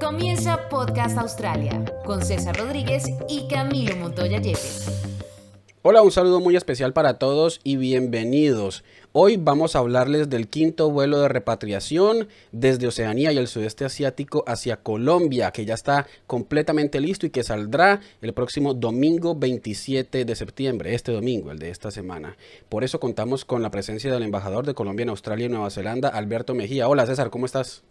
Comienza Podcast Australia con César Rodríguez y Camilo Montoya Yepes. Hola, un saludo muy especial para todos y bienvenidos. Hoy vamos a hablarles del quinto vuelo de repatriación desde Oceanía y el sudeste asiático hacia Colombia, que ya está completamente listo y que saldrá el próximo domingo 27 de septiembre, este domingo, el de esta semana. Por eso contamos con la presencia del embajador de Colombia en Australia y Nueva Zelanda, Alberto Mejía. Hola César, ¿cómo estás?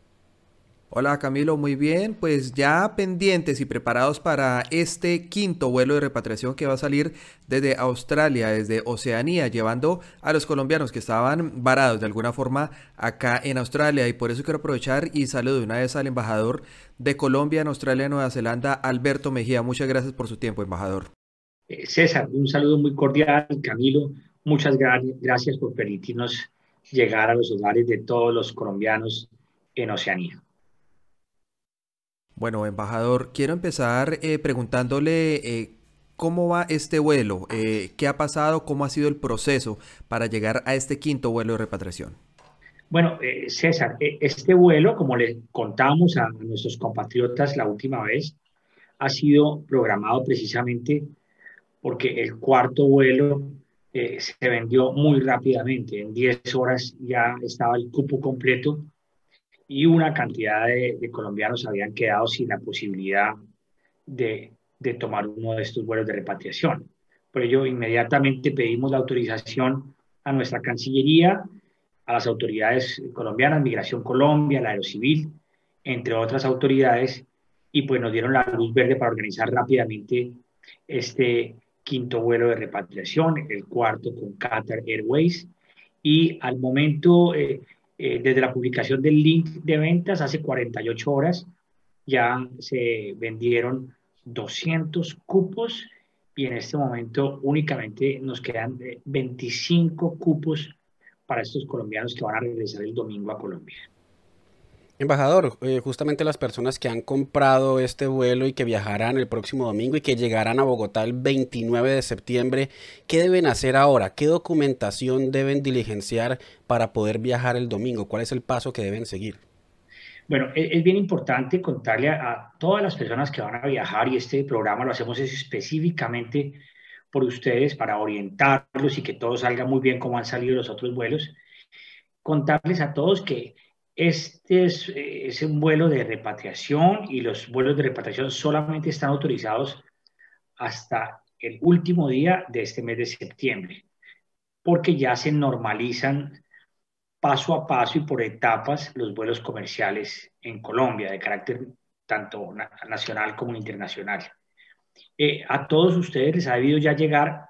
Hola Camilo, muy bien, pues ya pendientes y preparados para este quinto vuelo de repatriación que va a salir desde Australia, desde Oceanía, llevando a los colombianos que estaban varados de alguna forma acá en Australia y por eso quiero aprovechar y saludo de una vez al embajador de Colombia en Australia y Nueva Zelanda, Alberto Mejía. Muchas gracias por su tiempo, embajador. Eh, César, un saludo muy cordial, Camilo, muchas gracias por permitirnos llegar a los hogares de todos los colombianos en Oceanía. Bueno, embajador, quiero empezar eh, preguntándole eh, cómo va este vuelo, eh, qué ha pasado, cómo ha sido el proceso para llegar a este quinto vuelo de repatriación. Bueno, César, este vuelo, como le contábamos a nuestros compatriotas la última vez, ha sido programado precisamente porque el cuarto vuelo se vendió muy rápidamente. En 10 horas ya estaba el cupo completo y una cantidad de, colombianos habían quedado sin la posibilidad de, tomar uno de estos vuelos de repatriación. Por ello, inmediatamente pedimos la autorización a nuestra Cancillería, a las autoridades colombianas, Migración Colombia, la Aerocivil, entre otras autoridades, y pues nos dieron la luz verde para organizar rápidamente este quinto vuelo de repatriación, el cuarto con Qatar Airways, y al momento eh, eh, desde la publicación del link de ventas hace 48 horas ya se vendieron 200 cupos y en este momento únicamente nos quedan 25 eh, cupos para estos colombianos que van a regresar el domingo a Colombia. Embajador, eh, justamente las personas que han comprado este vuelo y que viajarán el próximo domingo y que llegarán a Bogotá el 29 de septiembre, ¿qué deben hacer ahora? ¿Qué documentación deben diligenciar para poder viajar el domingo? ¿Cuál es el paso que deben seguir? Bueno, es, bien importante contarle a, todas las personas que van a viajar y este programa lo hacemos específicamente por ustedes para orientarlos y que todo salga muy bien como han salido los otros vuelos. Contarles a todos que este es, un vuelo de repatriación y los vuelos de repatriación solamente están autorizados hasta el último día de este mes de septiembre, porque ya se normalizan paso a paso y por etapas los vuelos comerciales en Colombia de carácter tanto nacional como internacional. Eh, a todos ustedes les ha debido ya llegar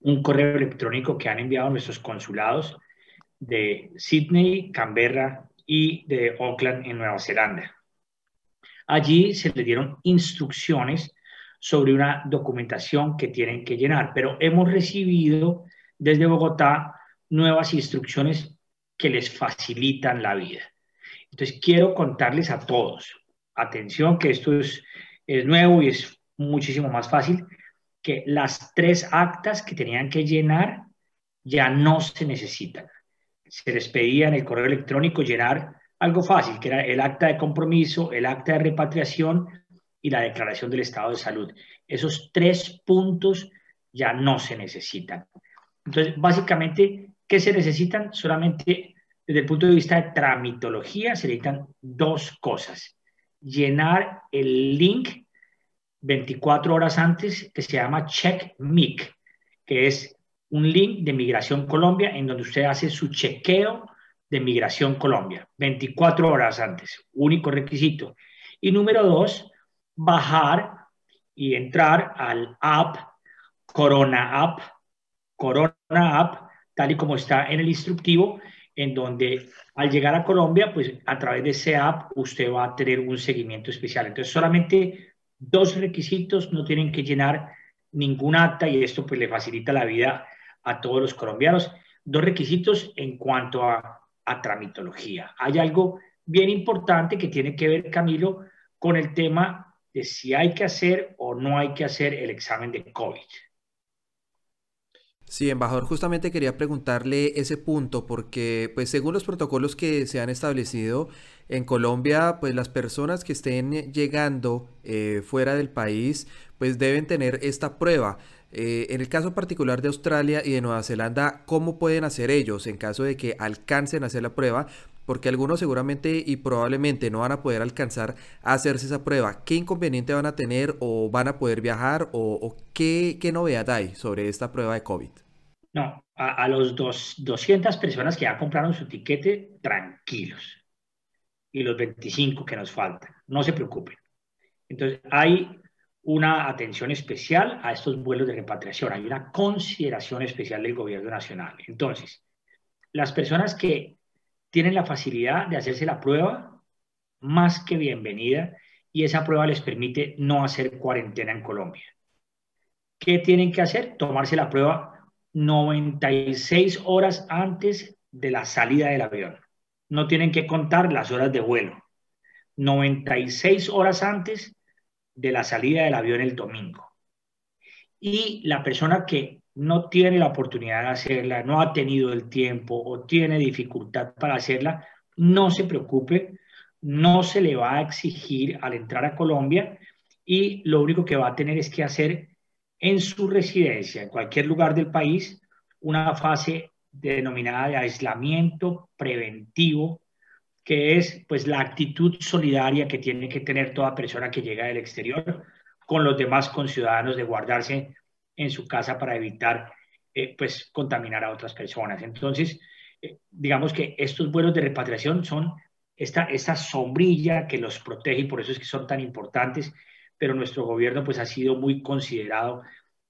un correo electrónico que han enviado nuestros consulados de Sydney, Canberra, y de Auckland en Nueva Zelanda. Allí se les dieron instrucciones sobre una documentación que tienen que llenar, pero hemos recibido desde Bogotá nuevas instrucciones que les facilitan la vida. Entonces, quiero contarles a todos, atención, que esto es, es nuevo y es muchísimo más fácil, que las tres actas que tenían que llenar ya no se necesitan se les pedía en el correo electrónico llenar algo fácil, que era el acta de compromiso, el acta de repatriación y la declaración del estado de salud. Esos tres puntos ya no se necesitan. Entonces, básicamente, ¿qué se necesitan? Solamente desde el punto de vista de tramitología se necesitan dos cosas. Llenar el link 24 horas antes que se llama Check MIC, que es un link de Migración Colombia en donde usted hace su chequeo de Migración Colombia, 24 horas antes, único requisito. Y número dos, bajar y entrar al app, Corona App, Corona App, tal y como está en el instructivo, en donde al llegar a Colombia, pues a través de ese app usted va a tener un seguimiento especial. Entonces, solamente dos requisitos, no tienen que llenar ningún acta y esto pues le facilita la vida a todos los colombianos. Dos requisitos en cuanto a, tramitología. Hay algo bien importante que tiene que ver, Camilo, con el tema de si hay que hacer o no hay que hacer el examen de COVID. Sí, embajador, justamente quería preguntarle ese punto porque, pues, según los protocolos que se han establecido en Colombia, pues las personas que estén llegando eh, fuera del país, pues deben tener esta prueba. Eh, en el caso particular de Australia y de Nueva Zelanda, ¿cómo pueden hacer ellos en caso de que alcancen a hacer la prueba? Porque algunos seguramente y probablemente no van a poder alcanzar a hacerse esa prueba. ¿Qué inconveniente van a tener o van a poder viajar o, qué, qué novedad hay sobre esta prueba de COVID? No, a, los dos, 200 personas que ya compraron su tiquete, tranquilos. Y los 25 que nos faltan, no se preocupen. Entonces, hay una atención especial a estos vuelos de repatriación, hay una consideración especial del gobierno nacional. Entonces, las personas que tienen la facilidad de hacerse la prueba, más que bienvenida, y esa prueba les permite no hacer cuarentena en Colombia. ¿Qué tienen que hacer? Tomarse la prueba 96 horas antes de la salida del avión. No tienen que contar las horas de vuelo. 96 horas antes de la salida del avión el domingo. Y la persona que no tiene la oportunidad de hacerla, no ha tenido el tiempo o tiene dificultad para hacerla, no se preocupe, no se le va a exigir al entrar a Colombia y lo único que va a tener es que hacer en su residencia, en cualquier lugar del país, una fase denominada de aislamiento preventivo, que es pues la actitud solidaria que tiene que tener toda persona que llega del exterior con los demás conciudadanos de guardarse en su casa para evitar eh, pues contaminar a otras personas. Entonces, eh, digamos que estos vuelos de repatriación son esta, esta sombrilla que los protege y por eso es que son tan importantes pero nuestro gobierno pues ha sido muy considerado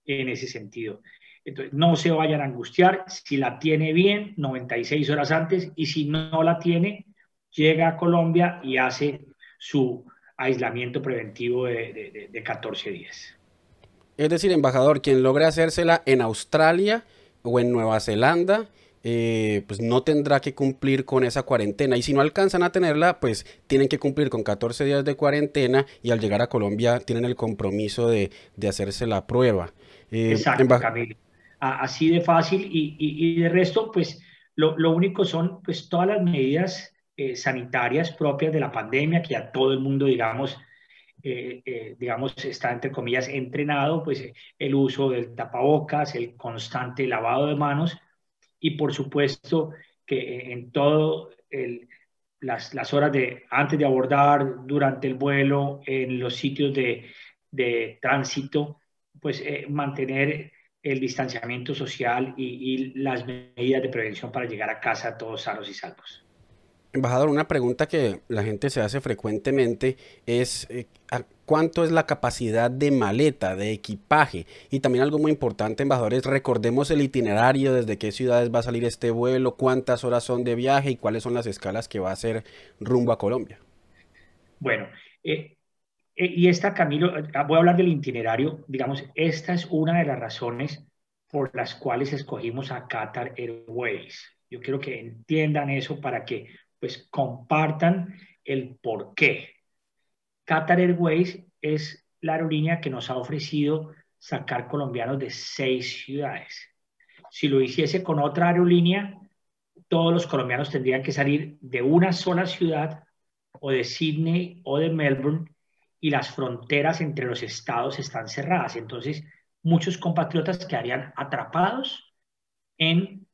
en ese sentido. Entonces, no se vayan a angustiar, si la tiene bien, 96 horas antes, y si no la tiene, llega a Colombia y hace su aislamiento preventivo de, de 14 días. Es decir, embajador, quien logre hacérsela en Australia o en Nueva Zelanda, eh, pues no tendrá que cumplir con esa cuarentena. Y si no alcanzan a tenerla, pues tienen que cumplir con 14 días de cuarentena y al llegar a Colombia tienen el compromiso de, hacerse la prueba. Eh, Exacto, Camilo. Así de fácil y, de resto, pues lo, único son pues todas las medidas eh, sanitarias propias de la pandemia que a todo el mundo, digamos, digamos, está entre comillas entrenado, pues el uso del tapabocas, el constante lavado de manos y por supuesto que en todo las, las, horas de antes de abordar, durante el vuelo, en los sitios de, de tránsito, pues eh, mantener el distanciamiento social y, las medidas de prevención para llegar a casa todos sanos y salvos. Embajador, una pregunta que la gente se hace frecuentemente es eh, cuánto es la capacidad de maleta, de equipaje. Y también algo muy importante, embajador, es recordemos el itinerario, desde qué ciudades va a salir este vuelo, cuántas horas son de viaje y cuáles son las escalas que va a hacer rumbo a Colombia. Bueno, eh, eh, y esta, Camilo, voy a hablar del itinerario. Digamos, esta es una de las razones por las cuales escogimos a Qatar Airways. Yo quiero que entiendan eso para que pues compartan el por qué. Qatar Airways es la aerolínea que nos ha ofrecido sacar colombianos de seis ciudades. Si lo hiciese con otra aerolínea, todos los colombianos tendrían que salir de una sola ciudad o de Sydney o de Melbourne y las fronteras entre los estados están cerradas. Entonces, muchos compatriotas quedarían atrapados en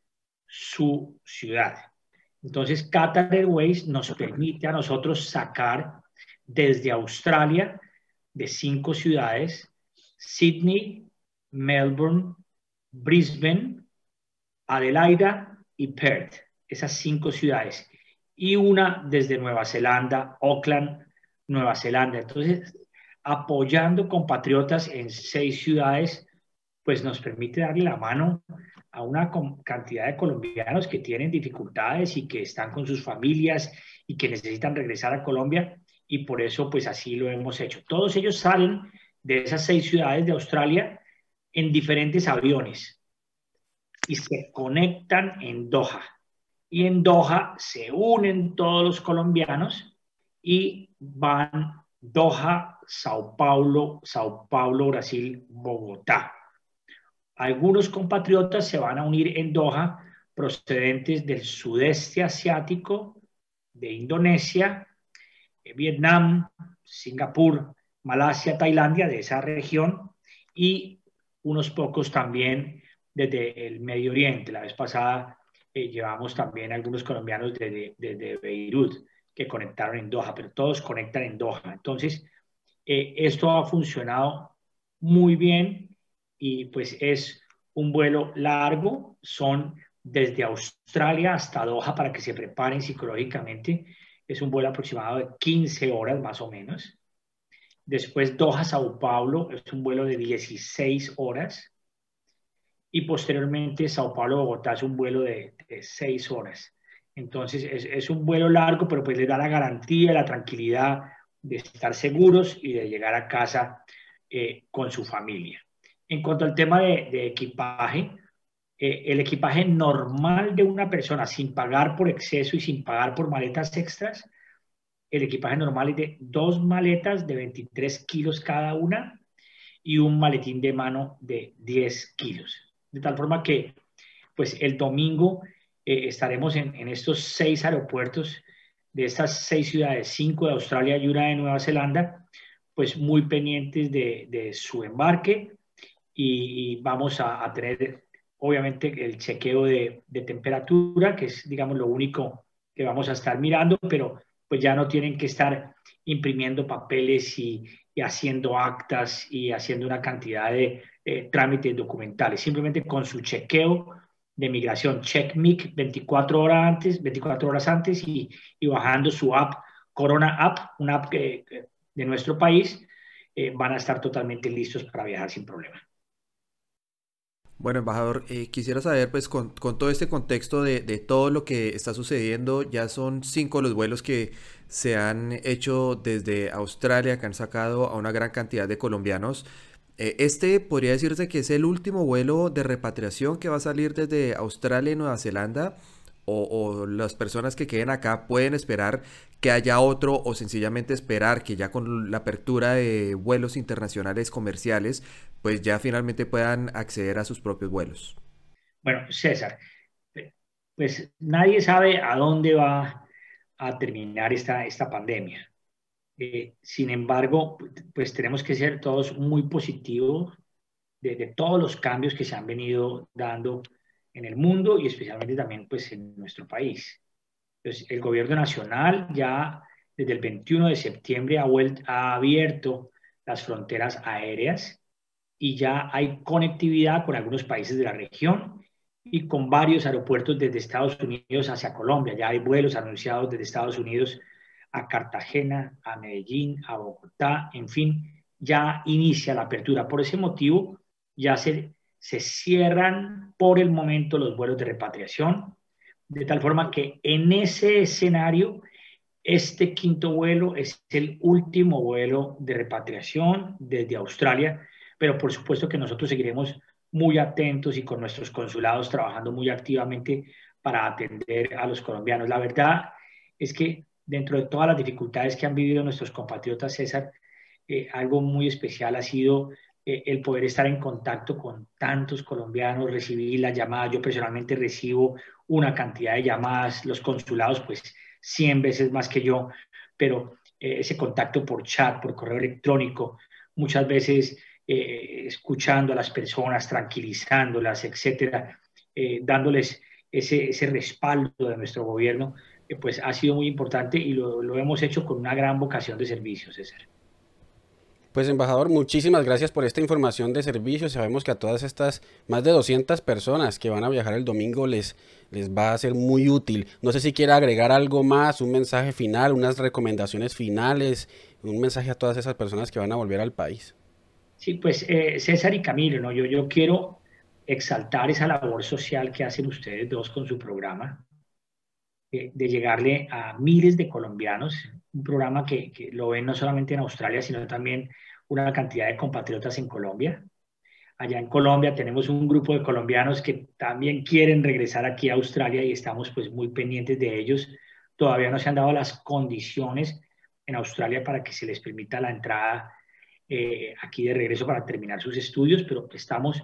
su ciudad. Entonces, Qatar Airways nos permite a nosotros sacar desde Australia de cinco ciudades, Sydney, Melbourne, Brisbane, Adelaida y Perth, esas cinco ciudades, y una desde Nueva Zelanda, Auckland, Nueva Zelanda. Entonces, apoyando compatriotas en seis ciudades pues nos permite darle la mano a una cantidad de colombianos que tienen dificultades y que están con sus familias y que necesitan regresar a Colombia y por eso pues así lo hemos hecho. Todos ellos salen de esas seis ciudades de Australia en diferentes aviones y se conectan en Doha. Y en Doha se unen todos los colombianos y van Doha, Sao Paulo, Sao Paulo, Brasil, Bogotá. Algunos compatriotas se van a unir en Doha procedentes del sudeste asiático, de Indonesia, Vietnam, Singapur, Malasia, Tailandia, de esa región, y unos pocos también desde el Medio Oriente. La vez pasada eh, llevamos también algunos colombianos desde, desde, Beirut que conectaron en Doha, pero todos conectan en Doha. Entonces, eh, esto ha funcionado muy bien y pues es un vuelo largo, son desde Australia hasta Doha para que se preparen psicológicamente. Es un vuelo aproximado de 15 horas más o menos. Después Doha-Sao Paulo es un vuelo de 16 horas. Y posteriormente Sao Paulo-Bogotá es un vuelo de, 6 horas. Entonces es, es, un vuelo largo, pero pues le da la garantía, la tranquilidad de estar seguros y de llegar a casa eh, con su familia. En cuanto al tema de, equipaje, eh, el equipaje normal de una persona sin pagar por exceso y sin pagar por maletas extras, el equipaje normal es de dos maletas de 23 kilos cada una y un maletín de mano de 10 kilos. De tal forma que, pues el domingo eh, estaremos en, estos seis aeropuertos de estas seis ciudades, cinco de Australia y una de Nueva Zelanda, pues muy pendientes de su embarque y vamos a, tener obviamente el chequeo de, temperatura, que es digamos lo único que vamos a estar mirando, pero pues ya no tienen que estar imprimiendo papeles y, haciendo actas y haciendo una cantidad de eh, trámites documentales, simplemente con su chequeo de migración, CheckMic 24 horas antes, 24 horas antes y, bajando su app, Corona App, una app de nuestro país, eh, van a estar totalmente listos para viajar sin problema. Bueno, embajador, eh, quisiera saber, pues, con, todo este contexto de, todo lo que está sucediendo, ya son cinco los vuelos que se han hecho desde Australia, que han sacado a una gran cantidad de colombianos. Eh, este podría decirse que es el último vuelo de repatriación que va a salir desde Australia y Nueva Zelanda o, las personas que queden acá pueden esperar que haya otro o sencillamente esperar que ya con la apertura de vuelos internacionales comerciales, pues ya finalmente puedan acceder a sus propios vuelos. Bueno, César, pues nadie sabe a dónde va a terminar esta, esta pandemia. Eh, sin embargo, pues tenemos que ser todos muy positivos de, de todos los cambios que se han venido dando en el mundo y especialmente también pues en nuestro país. Entonces, el gobierno nacional ya desde el 21 de septiembre ha, ha abierto las fronteras aéreas y ya hay conectividad con algunos países de la región y con varios aeropuertos desde Estados Unidos hacia Colombia. Ya hay vuelos anunciados desde Estados Unidos a Cartagena, a Medellín, a Bogotá, en fin, ya inicia la apertura. Por ese motivo, ya se se cierran por el momento los vuelos de repatriación, de tal forma que en ese escenario, este quinto vuelo es el último vuelo de repatriación desde Australia, pero por supuesto que nosotros seguiremos muy atentos y con nuestros consulados trabajando muy activamente para atender a los colombianos. La verdad es que dentro de todas las dificultades que han vivido nuestros compatriotas, César, eh, algo muy especial ha sido eh, el poder estar en contacto con tantos colombianos, recibir las llamadas. Yo personalmente recibo una cantidad de llamadas, los consulados pues 100 veces más que yo, pero eh, ese contacto por chat, por correo electrónico, muchas veces eh, escuchando a las personas, tranquilizándolas, etcétera, dándoles ese, ese, respaldo de nuestro gobierno, pues ha sido muy importante y lo, lo hemos hecho con una gran vocación de servicio, César. Pues embajador, muchísimas gracias por esta información de servicio. Sabemos que a todas estas más de 200 personas que van a viajar el domingo les, les va a ser muy útil. No sé si quiere agregar algo más, un mensaje final, unas recomendaciones finales, un mensaje a todas esas personas que van a volver al país. Sí, pues eh, César y Camilo, ¿no? yo, yo quiero exaltar esa labor social que hacen ustedes dos con su programa, eh, de llegarle a miles de colombianos, un programa que, que, lo ven no solamente en Australia, sino también una cantidad de compatriotas en Colombia. Allá en Colombia tenemos un grupo de colombianos que también quieren regresar aquí a Australia y estamos pues muy pendientes de ellos. Todavía no se han dado las condiciones en Australia para que se les permita la entrada eh, aquí de regreso para terminar sus estudios, pero estamos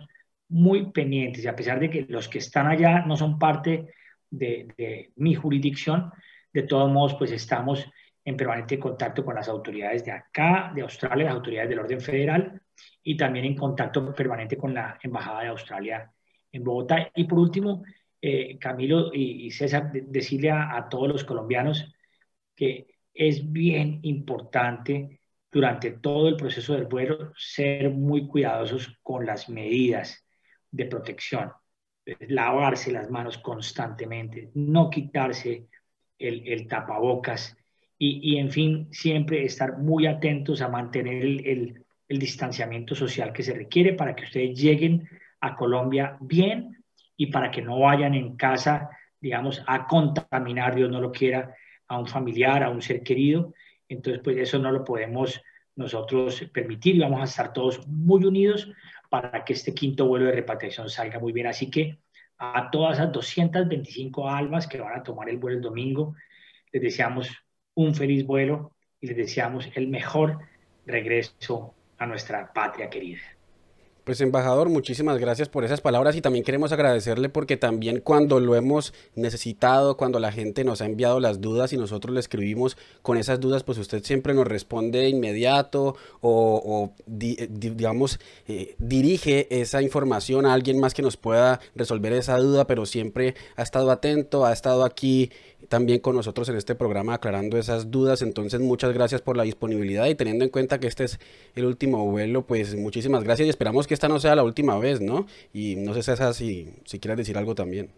muy pendientes y a pesar de que los que están allá no son parte de, mi jurisdicción, de todos modos pues estamos en permanente contacto con las autoridades de acá, de Australia, las autoridades del orden federal y también en contacto permanente con la Embajada de Australia en Bogotá. Y por último, eh, Camilo y, César, decirle a todos los colombianos que es bien importante durante todo el proceso del vuelo ser muy cuidadosos con las medidas de protección, lavarse las manos constantemente, no quitarse el, tapabocas y, en fin, siempre estar muy atentos a mantener el, el distanciamiento social que se requiere para que ustedes lleguen a Colombia bien y para que no vayan en casa, digamos, a contaminar, Dios no lo quiera, a un familiar, a un ser querido. Entonces, pues eso no lo podemos nosotros permitir y vamos a estar todos muy unidos para que este quinto vuelo de repatriación salga muy bien. Así que a todas esas 225 almas que van a tomar el vuelo el domingo, les deseamos un feliz vuelo y les deseamos el mejor regreso a nuestra patria querida. Pues embajador, muchísimas gracias por esas palabras y también queremos agradecerle porque también cuando lo hemos necesitado, cuando la gente nos ha enviado las dudas y nosotros le escribimos con esas dudas, pues usted siempre nos responde de inmediato o, digamos, eh, dirige esa información a alguien más que nos pueda resolver esa duda, pero siempre ha estado atento, ha estado aquí también con nosotros en este programa aclarando esas dudas. Entonces, muchas gracias por la disponibilidad y teniendo en cuenta que este es el último vuelo, pues muchísimas gracias y esperamos que esta no sea la última vez, ¿no? Y no sé, César, si, si quieres decir algo también.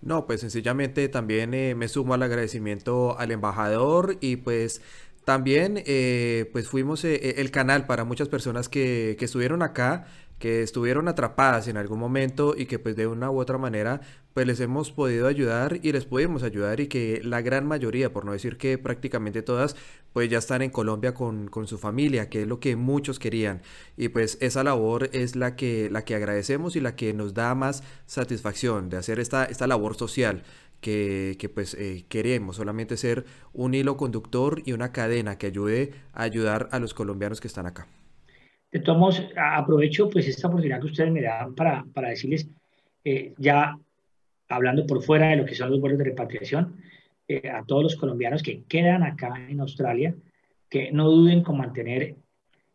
No, pues sencillamente también eh, me sumo al agradecimiento al embajador y pues también eh, pues fuimos eh, el canal para muchas personas que, que estuvieron acá que estuvieron atrapadas en algún momento y que pues de una u otra manera pues les hemos podido ayudar y les pudimos ayudar y que la gran mayoría, por no decir que prácticamente todas, pues ya están en Colombia con, con, su familia, que es lo que muchos querían. Y pues esa labor es la que, la que agradecemos y la que nos da más satisfacción de hacer esta, esta labor social. Que, que, pues eh, queremos solamente ser un hilo conductor y una cadena que ayude a ayudar a los colombianos que están acá. De todos modos, aprovecho pues esta oportunidad que ustedes me dan para, para decirles, eh, ya hablando por fuera de lo que son los vuelos de repatriación, eh, a todos los colombianos que quedan acá en Australia, que no duden con mantener,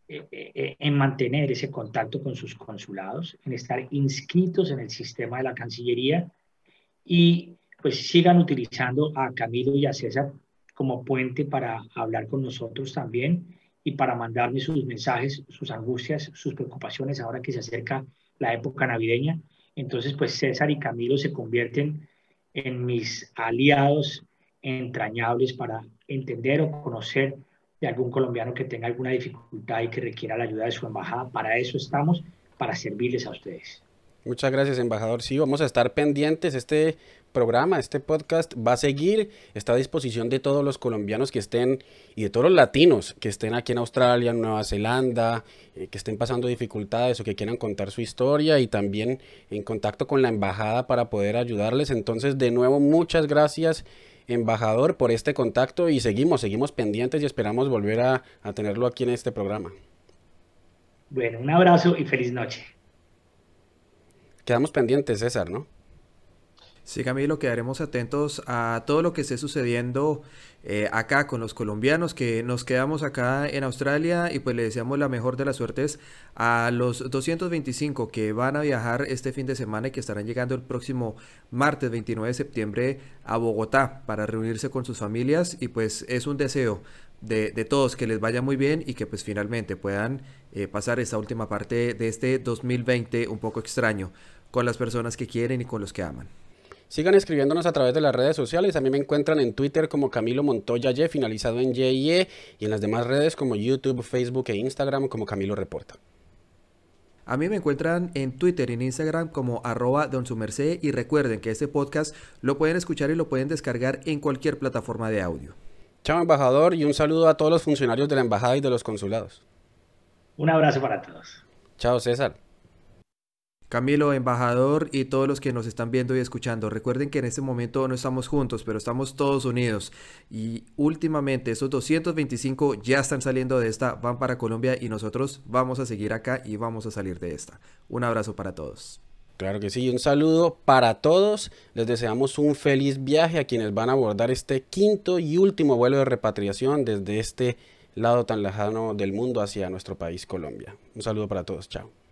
eh, en mantener ese contacto con sus consulados, en estar inscritos en el sistema de la Cancillería y pues sigan utilizando a Camilo y a César como puente para hablar con nosotros también y para mandarme sus mensajes, sus angustias, sus preocupaciones ahora que se acerca la época navideña. Entonces, pues César y Camilo se convierten en mis aliados entrañables para entender o conocer de algún colombiano que tenga alguna dificultad y que requiera la ayuda de su embajada. Para eso estamos, para servirles a ustedes. Muchas gracias, embajador. Sí, vamos a estar pendientes. Este programa, este podcast va a seguir, está a disposición de todos los colombianos que estén y de todos los latinos que estén aquí en Australia, en Nueva Zelanda, eh, que estén pasando dificultades o que quieran contar su historia y también en contacto con la embajada para poder ayudarles. Entonces, de nuevo, muchas gracias embajador por este contacto y seguimos, seguimos pendientes y esperamos volver a, a tenerlo aquí en este programa. Bueno, un abrazo y feliz noche. Quedamos pendientes, César, ¿no? Sí, Camilo, quedaremos atentos a todo lo que esté sucediendo eh, acá con los colombianos que nos quedamos acá en Australia y pues le deseamos la mejor de las suertes a los 225 que van a viajar este fin de semana y que estarán llegando el próximo martes 29 de septiembre a Bogotá para reunirse con sus familias y pues es un deseo de, todos que les vaya muy bien y que pues finalmente puedan eh, pasar esta última parte de este 2020 un poco extraño con las personas que quieren y con los que aman. Sigan escribiéndonos a través de las redes sociales. A mí me encuentran en Twitter como Camilo Montoya Y, finalizado en YE, y en las demás redes como YouTube, Facebook e Instagram como Camilo Reporta. A mí me encuentran en Twitter y en Instagram como arroba don y recuerden que este podcast lo pueden escuchar y lo pueden descargar en cualquier plataforma de audio. Chao embajador y un saludo a todos los funcionarios de la embajada y de los consulados. Un abrazo para todos. Chao César. Camilo, embajador y todos los que nos están viendo y escuchando, recuerden que en este momento no estamos juntos, pero estamos todos unidos. Y últimamente esos 225 ya están saliendo de esta, van para Colombia y nosotros vamos a seguir acá y vamos a salir de esta. Un abrazo para todos. Claro que sí, un saludo para todos. Les deseamos un feliz viaje a quienes van a abordar este quinto y último vuelo de repatriación desde este lado tan lejano del mundo hacia nuestro país Colombia. Un saludo para todos, chao.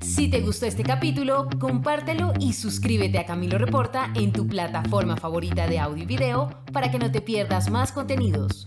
Si te gustó este capítulo, compártelo y suscríbete a Camilo Reporta en tu plataforma favorita de audio y video para que no te pierdas más contenidos.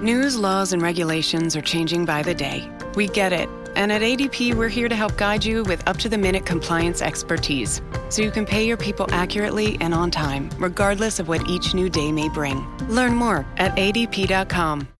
News, laws, and regulations are changing by the day. We get it. And at ADP, we're here to help guide you with up to the minute compliance expertise so you can pay your people accurately and on time, regardless of what each new day may bring. Learn more at adp.com.